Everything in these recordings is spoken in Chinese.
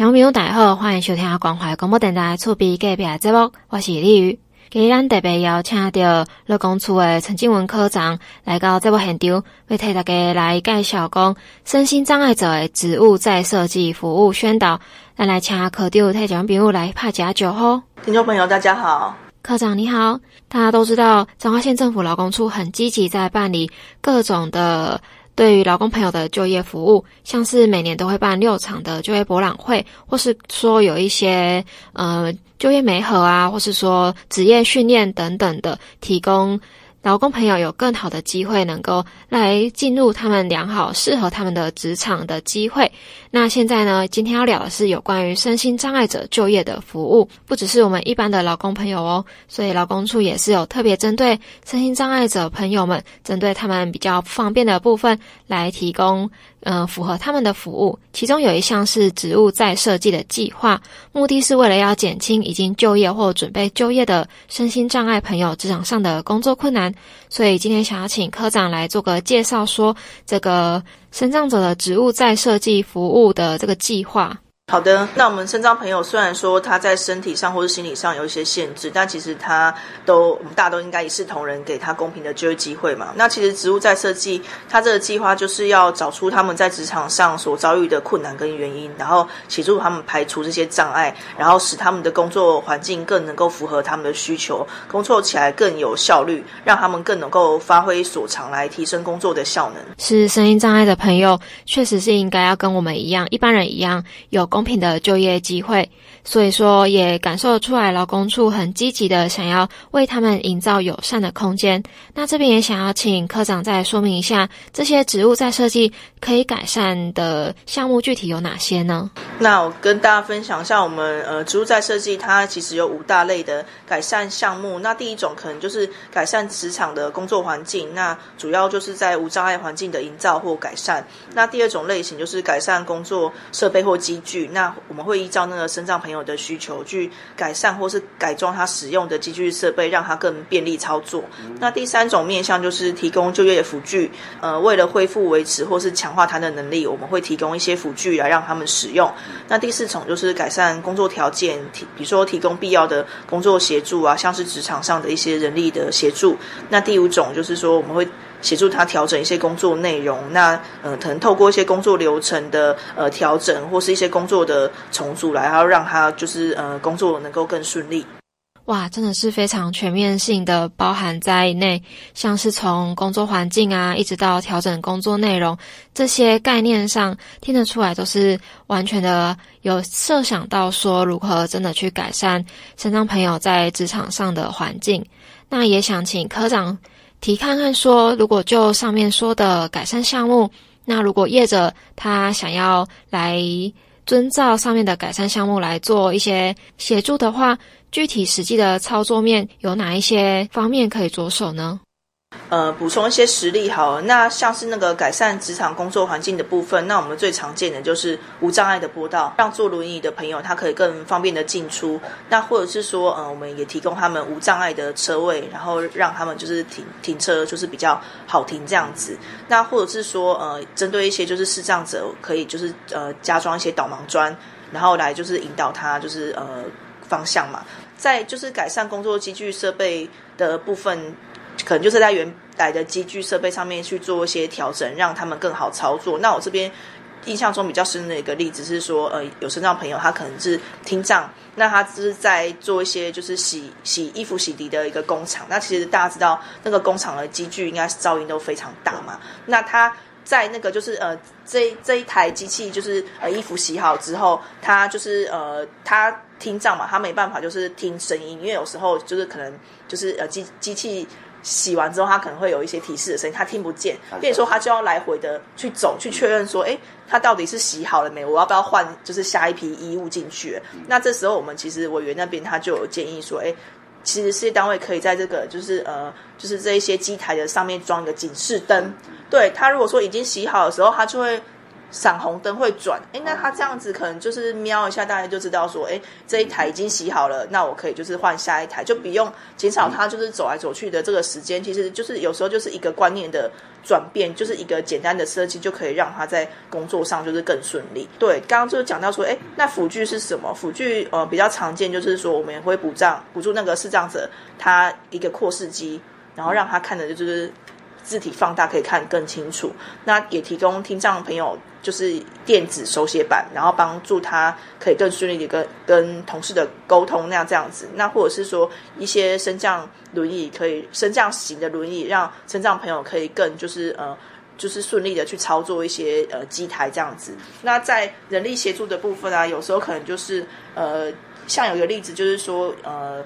听众朋友大家好，欢迎收听关怀广播电台厝边隔壁的节目，我是李宇。今日咱特别邀请到劳工处的陈静文科长来到节目现场，为替大家来介绍讲身心障碍者的职务再设计服务宣导。咱来请科长替听众朋友来拍假酒吼。听众朋友大家好，科长你好。大家都知道彰化县政府劳工处很积极在办理各种的。对于劳工朋友的就业服务，像是每年都会办六场的就业博览会，或是说有一些呃就业媒合啊，或是说职业训练等等的提供。劳工朋友有更好的机会，能够来进入他们良好、适合他们的职场的机会。那现在呢，今天要聊的是有关于身心障碍者就业的服务，不只是我们一般的劳工朋友哦，所以劳工处也是有特别针对身心障碍者朋友们，针对他们比较不方便的部分来提供。嗯、符合他们的服务，其中有一项是职务再设计的计划，目的是为了要减轻已经就业或准备就业的身心障碍朋友职场上的工作困难，所以今天想要请科长来做个介绍，说这个身障者的植物再设计服务的这个计划。好的，那我们身障朋友虽然说他在身体上或是心理上有一些限制，但其实他都我们大家都应该一视同仁，给他公平的就业机会嘛。那其实职务再设计，他这个计划就是要找出他们在职场上所遭遇的困难跟原因，然后协助他们排除这些障碍，然后使他们的工作环境更能够符合他们的需求，工作起来更有效率，让他们更能够发挥所长来提升工作的效能。是身心障碍的朋友，确实是应该要跟我们一样，一般人一样有工。公平的就业机会，所以说也感受出来，劳工处很积极的想要为他们营造友善的空间。那这边也想要请科长再说明一下，这些职务在设计可以改善的项目具体有哪些呢？那我跟大家分享一下，我们呃职务在设计它其实有五大类的改善项目。那第一种可能就是改善职场的工作环境，那主要就是在无障碍环境的营造或改善。那第二种类型就是改善工作设备或机具。那我们会依照那个身障朋友的需求去改善或是改装他使用的机具设备，让他更便利操作。那第三种面向就是提供就业的辅具，呃，为了恢复、维持或是强化他的能力，我们会提供一些辅具来让他们使用。那第四种就是改善工作条件，提比如说提供必要的工作协助啊，像是职场上的一些人力的协助。那第五种就是说我们会。协助他调整一些工作内容，那呃，可能透过一些工作流程的呃调整，或是一些工作的重组来，然后让他就是呃工作能够更顺利。哇，真的是非常全面性的包含在内，像是从工作环境啊，一直到调整工作内容，这些概念上听得出来，都是完全的有设想到说如何真的去改善身障朋友在职场上的环境。那也想请科长。提看看说，如果就上面说的改善项目，那如果业者他想要来遵照上面的改善项目来做一些协助的话，具体实际的操作面有哪一些方面可以着手呢？呃，补充一些实例好了，那像是那个改善职场工作环境的部分，那我们最常见的就是无障碍的坡道，让坐轮椅的朋友他可以更方便的进出。那或者是说，呃，我们也提供他们无障碍的车位，然后让他们就是停停车就是比较好停这样子。那或者是说，呃，针对一些就是视障者，可以就是呃加装一些导盲砖，然后来就是引导他就是呃方向嘛。在就是改善工作机具设备的部分。可能就是在原来的机具设备上面去做一些调整，让他们更好操作。那我这边印象中比较深的一个例子是说，呃，有身障朋友他可能是听障，那他就是在做一些就是洗洗衣服、洗涤的一个工厂。那其实大家知道，那个工厂的机具应该是噪音都非常大嘛。那他在那个就是呃这这一台机器就是呃衣服洗好之后，他就是呃他听障嘛，他没办法就是听声音，因为有时候就是可能就是呃机机器。洗完之后，他可能会有一些提示的声音，他听不见。变成说，他就要来回的去走，去确认说，哎，他到底是洗好了没？我要不要换？就是下一批衣物进去？那这时候，我们其实委员那边他就有建议说，哎，其实事业单位可以在这个就是呃，就是这一些机台的上面装一个警示灯。对，他如果说已经洗好的时候，他就会闪红灯会转，哎，那他这样子可能就是瞄一下，大家就知道说，哎，这一台已经洗好了，那我可以就是换下一台，就不用减少他就是走来走去的这个时间。其实就是有时候就是一个观念的转变，就是一个简单的设计就可以让他在工作上就是更顺利。对，刚刚就是讲到说，哎，那辅具是什么？辅具呃比较常见就是说，我们也会补障补助那个视障者他一个扩视机，然后让他看的就是。字体放大可以看更清楚，那也提供听障朋友就是电子手写板，然后帮助他可以更顺利的跟跟同事的沟通那样这样子。那或者是说一些升降轮椅可以升降型的轮椅，让身障朋友可以更就是呃就是顺利的去操作一些呃机台这样子。那在人力协助的部分啊，有时候可能就是呃像有一个例子就是说呃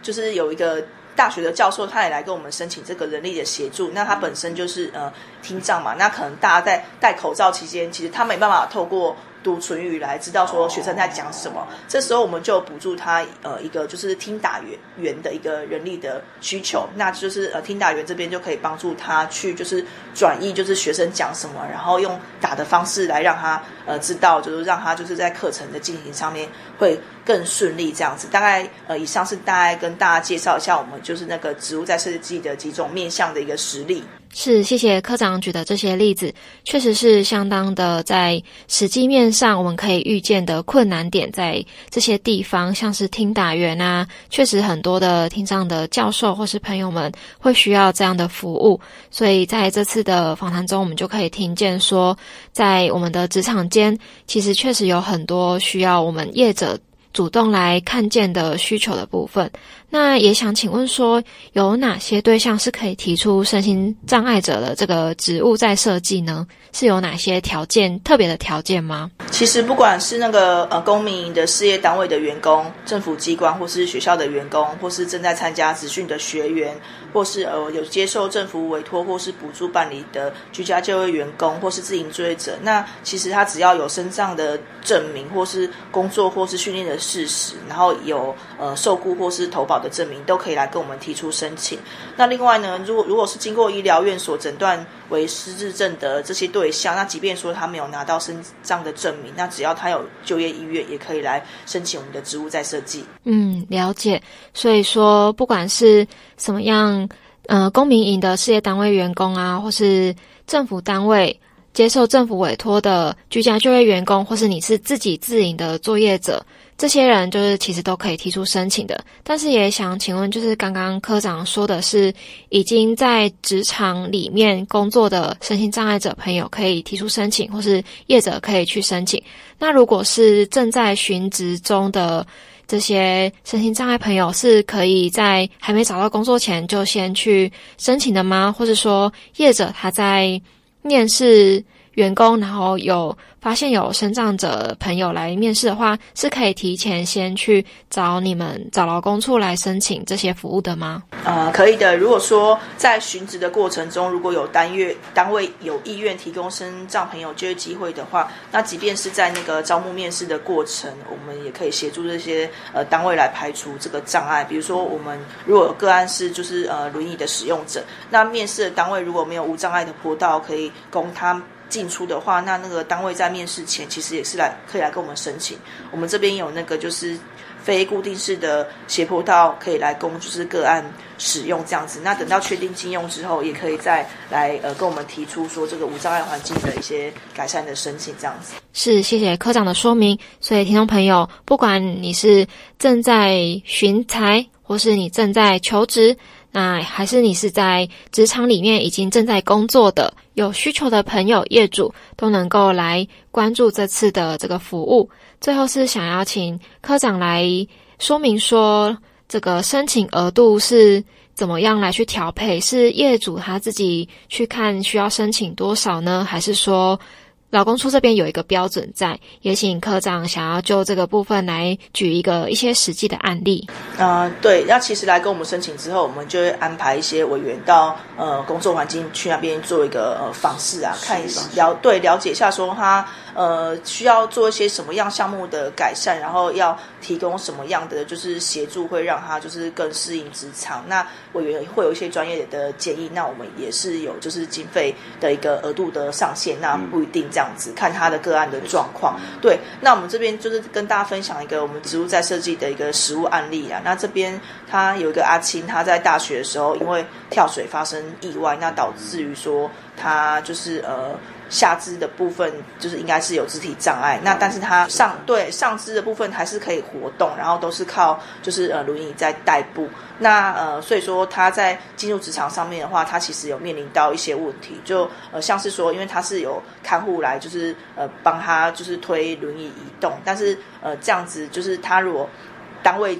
就是有一个。大学的教授他也来跟我们申请这个人力的协助，那他本身就是呃听障嘛，那可能大家在戴口罩期间，其实他没办法透过。读唇语来知道说学生在讲什么，这时候我们就补助他呃一个就是听打员员的一个人力的需求，那就是呃听打员这边就可以帮助他去就是转译就是学生讲什么，然后用打的方式来让他呃知道，就是让他就是在课程的进行上面会更顺利这样子。大概呃以上是大概跟大家介绍一下我们就是那个植物在设计的几种面向的一个实例。是，谢谢科长举的这些例子，确实是相当的在实际面上，我们可以预见的困难点在这些地方，像是听打员啊，确实很多的听障的教授或是朋友们会需要这样的服务，所以在这次的访谈中，我们就可以听见说，在我们的职场间，其实确实有很多需要我们业者。主动来看见的需求的部分，那也想请问说，有哪些对象是可以提出身心障碍者的这个职务再设计呢？是有哪些条件，特别的条件吗？其实不管是那个呃公民的事业单位的员工、政府机关或是学校的员工，或是正在参加职训的学员，或是呃有接受政府委托或是补助办理的居家就业员工，或是自营作业者，那其实他只要有身上的证明，或是工作或是训练的。事实，然后有呃受雇或是投保的证明，都可以来跟我们提出申请。那另外呢，如果如果是经过医疗院所诊断为失智症的这些对象，那即便说他没有拿到身障的证明，那只要他有就业意愿，也可以来申请我们的职务再设计。嗯，了解。所以说，不管是什么样，呃，公民营的事业单位员工啊，或是政府单位。接受政府委托的居家就业员工，或是你是自己自营的作业者，这些人就是其实都可以提出申请的。但是也想请问，就是刚刚科长说的是已经在职场里面工作的身心障碍者朋友可以提出申请，或是业者可以去申请。那如果是正在寻职中的这些身心障碍朋友，是可以在还没找到工作前就先去申请的吗？或者说业者他在念是。员工，然后有发现有身障者朋友来面试的话，是可以提前先去找你们找劳工处来申请这些服务的吗？呃，可以的。如果说在寻职的过程中，如果有单月单位有意愿提供身障朋友就业机会的话，那即便是在那个招募面试的过程，我们也可以协助这些呃单位来排除这个障碍。比如说，我们如果有个案是就是呃轮椅的使用者，那面试的单位如果没有无障碍的坡道可以供他进出的话，那那个单位在面试前其实也是来可以来跟我们申请。我们这边有那个就是非固定式的斜坡道可以来供就是个案使用这样子。那等到确定禁用之后，也可以再来呃跟我们提出说这个无障碍环境的一些改善的申请这样子。是，谢谢科长的说明。所以听众朋友，不管你是正在寻才，或是你正在求职。那还是你是在职场里面已经正在工作的，有需求的朋友、业主都能够来关注这次的这个服务。最后是想要请科长来说明说，这个申请额度是怎么样来去调配？是业主他自己去看需要申请多少呢？还是说？劳工处这边有一个标准在，也请科长想要就这个部分来举一个一些实际的案例。呃，对，那其实来跟我们申请之后，我们就会安排一些委员到呃工作环境去那边做一个呃访视啊，看一下了对了解一下说他呃需要做一些什么样项目的改善，然后要提供什么样的就是协助，会让他就是更适应职场。那委员会有一些专业的建议，那我们也是有就是经费的一个额度的上限，那不一定这样子，看他的个案的状况。对，那我们这边就是跟大家分享一个我们植物在设计的一个实物案例啊。那这边他有一个阿青，他在大学的时候因为跳水发生意外，那导致于说他就是呃。下肢的部分就是应该是有肢体障碍，那但是他上对上肢的部分还是可以活动，然后都是靠就是呃轮椅在代步。那呃所以说他在进入职场上面的话，他其实有面临到一些问题，就呃像是说，因为他是有看护来就是呃帮他就是推轮椅移动，但是呃这样子就是他如果单位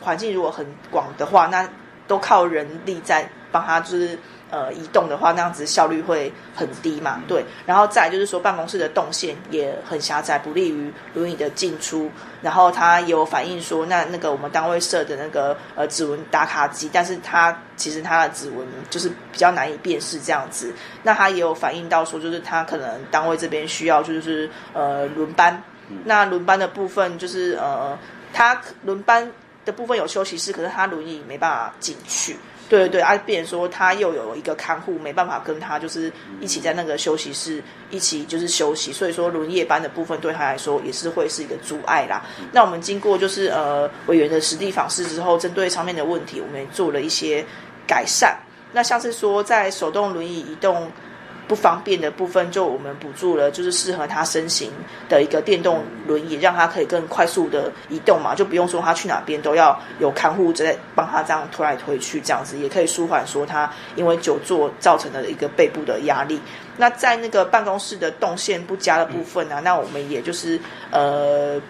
环境如果很广的话，那都靠人力在帮他就是。呃，移动的话，那样子效率会很低嘛？对，然后再来就是说，办公室的动线也很狭窄，不利于轮椅的进出。然后他有反映说，那那个我们单位设的那个呃指纹打卡机，但是他其实他的指纹就是比较难以辨识这样子。那他也有反映到说，就是他可能单位这边需要就是呃轮班，那轮班的部分就是呃他轮班的部分有休息室，可是他轮椅没办法进去。对对对，啊，变成说他又有一个看护，没办法跟他就是一起在那个休息室一起就是休息，所以说轮夜班的部分对他来说也是会是一个阻碍啦。那我们经过就是呃委员的实地访视之后，针对上面的问题，我们也做了一些改善。那像是说在手动轮椅移动。不方便的部分，就我们补助了，就是适合他身形的一个电动轮椅，让他可以更快速的移动嘛，就不用说他去哪边都要有看护在帮他这样推来推去，这样子也可以舒缓说他因为久坐造成的一个背部的压力。那在那个办公室的动线不佳的部分呢、那我们也就是呃。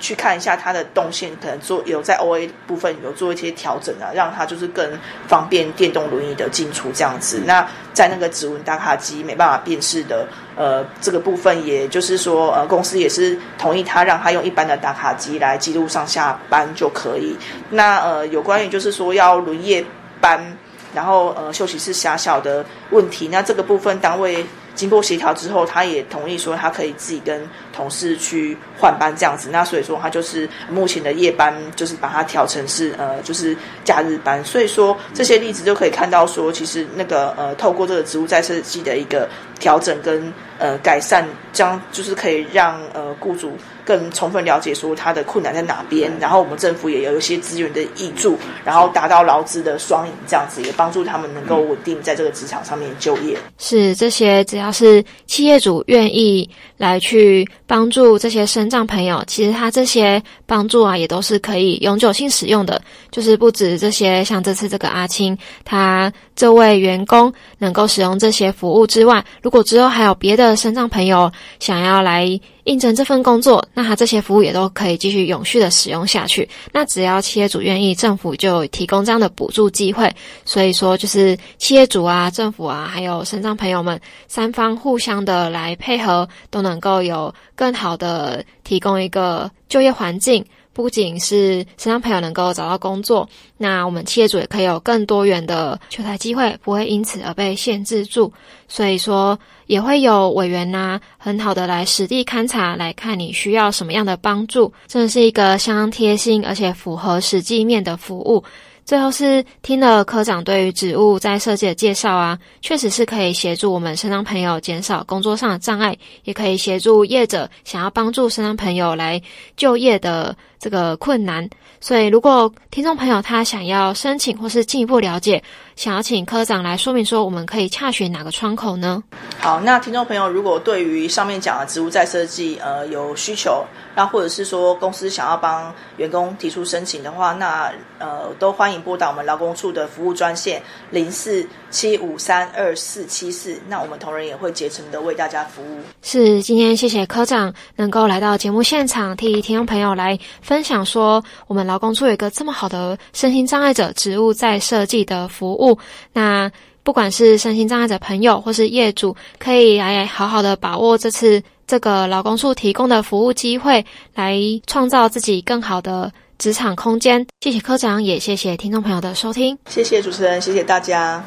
去看一下它的动线，可能做有在 OA 部分有做一些调整啊，让它就是更方便电动轮椅的进出这样子。那在那个指纹打卡机没办法辨识的呃这个部分，也就是说呃公司也是同意他让他用一般的打卡机来记录上下班就可以。那呃有关于就是说要轮夜班，然后呃休息室狭小的问题，那这个部分单位。经过协调之后，他也同意说他可以自己跟同事去换班这样子。那所以说他就是目前的夜班，就是把它调成是呃就是假日班。所以说这些例子就可以看到说，其实那个呃透过这个职务再设计的一个调整跟呃改善，将就是可以让呃雇主。更充分了解说他的困难在哪边，然后我们政府也有一些资源的挹注，然后达到劳资的双赢，这样子也帮助他们能够稳定在这个职场上面就业。是这些，只要是企业主愿意来去帮助这些身障朋友，其实他这些帮助啊，也都是可以永久性使用的。就是不止这些，像这次这个阿青，他这位员工能够使用这些服务之外，如果之后还有别的身障朋友想要来。应征这份工作，那他这些服务也都可以继续永续的使用下去。那只要企业主愿意，政府就提供这样的补助机会。所以说，就是企业主啊、政府啊，还有身障朋友们三方互相的来配合，都能够有更好的提供一个就业环境。不仅是身上朋友能够找到工作，那我们企业主也可以有更多元的求财机会，不会因此而被限制住。所以说，也会有委员呐、很好的来实地勘察，来看你需要什么样的帮助，真的是一个相当贴心而且符合实际面的服务。最后是听了科长对于植物在设计的介绍啊，确实是可以协助我们身障朋友减少工作上的障碍，也可以协助业者想要帮助身障朋友来就业的这个困难。所以，如果听众朋友他想要申请或是进一步了解，想要请科长来说明说，我们可以洽询哪个窗口呢？好，那听众朋友如果对于上面讲的职务再设计呃有需求，那或者是说公司想要帮员工提出申请的话，那呃都欢迎。拨打我们劳工处的服务专线零四七五三二四七四，那我们同仁也会竭诚的为大家服务。是，今天谢谢科长能够来到节目现场，替听众朋友来分享说，我们劳工处有一个这么好的身心障碍者职务在设计的服务。那不管是身心障碍者朋友或是业主，可以来好好的把握这次这个劳工处提供的服务机会，来创造自己更好的。职场空间，谢谢科长，也谢谢听众朋友的收听。谢谢主持人，谢谢大家。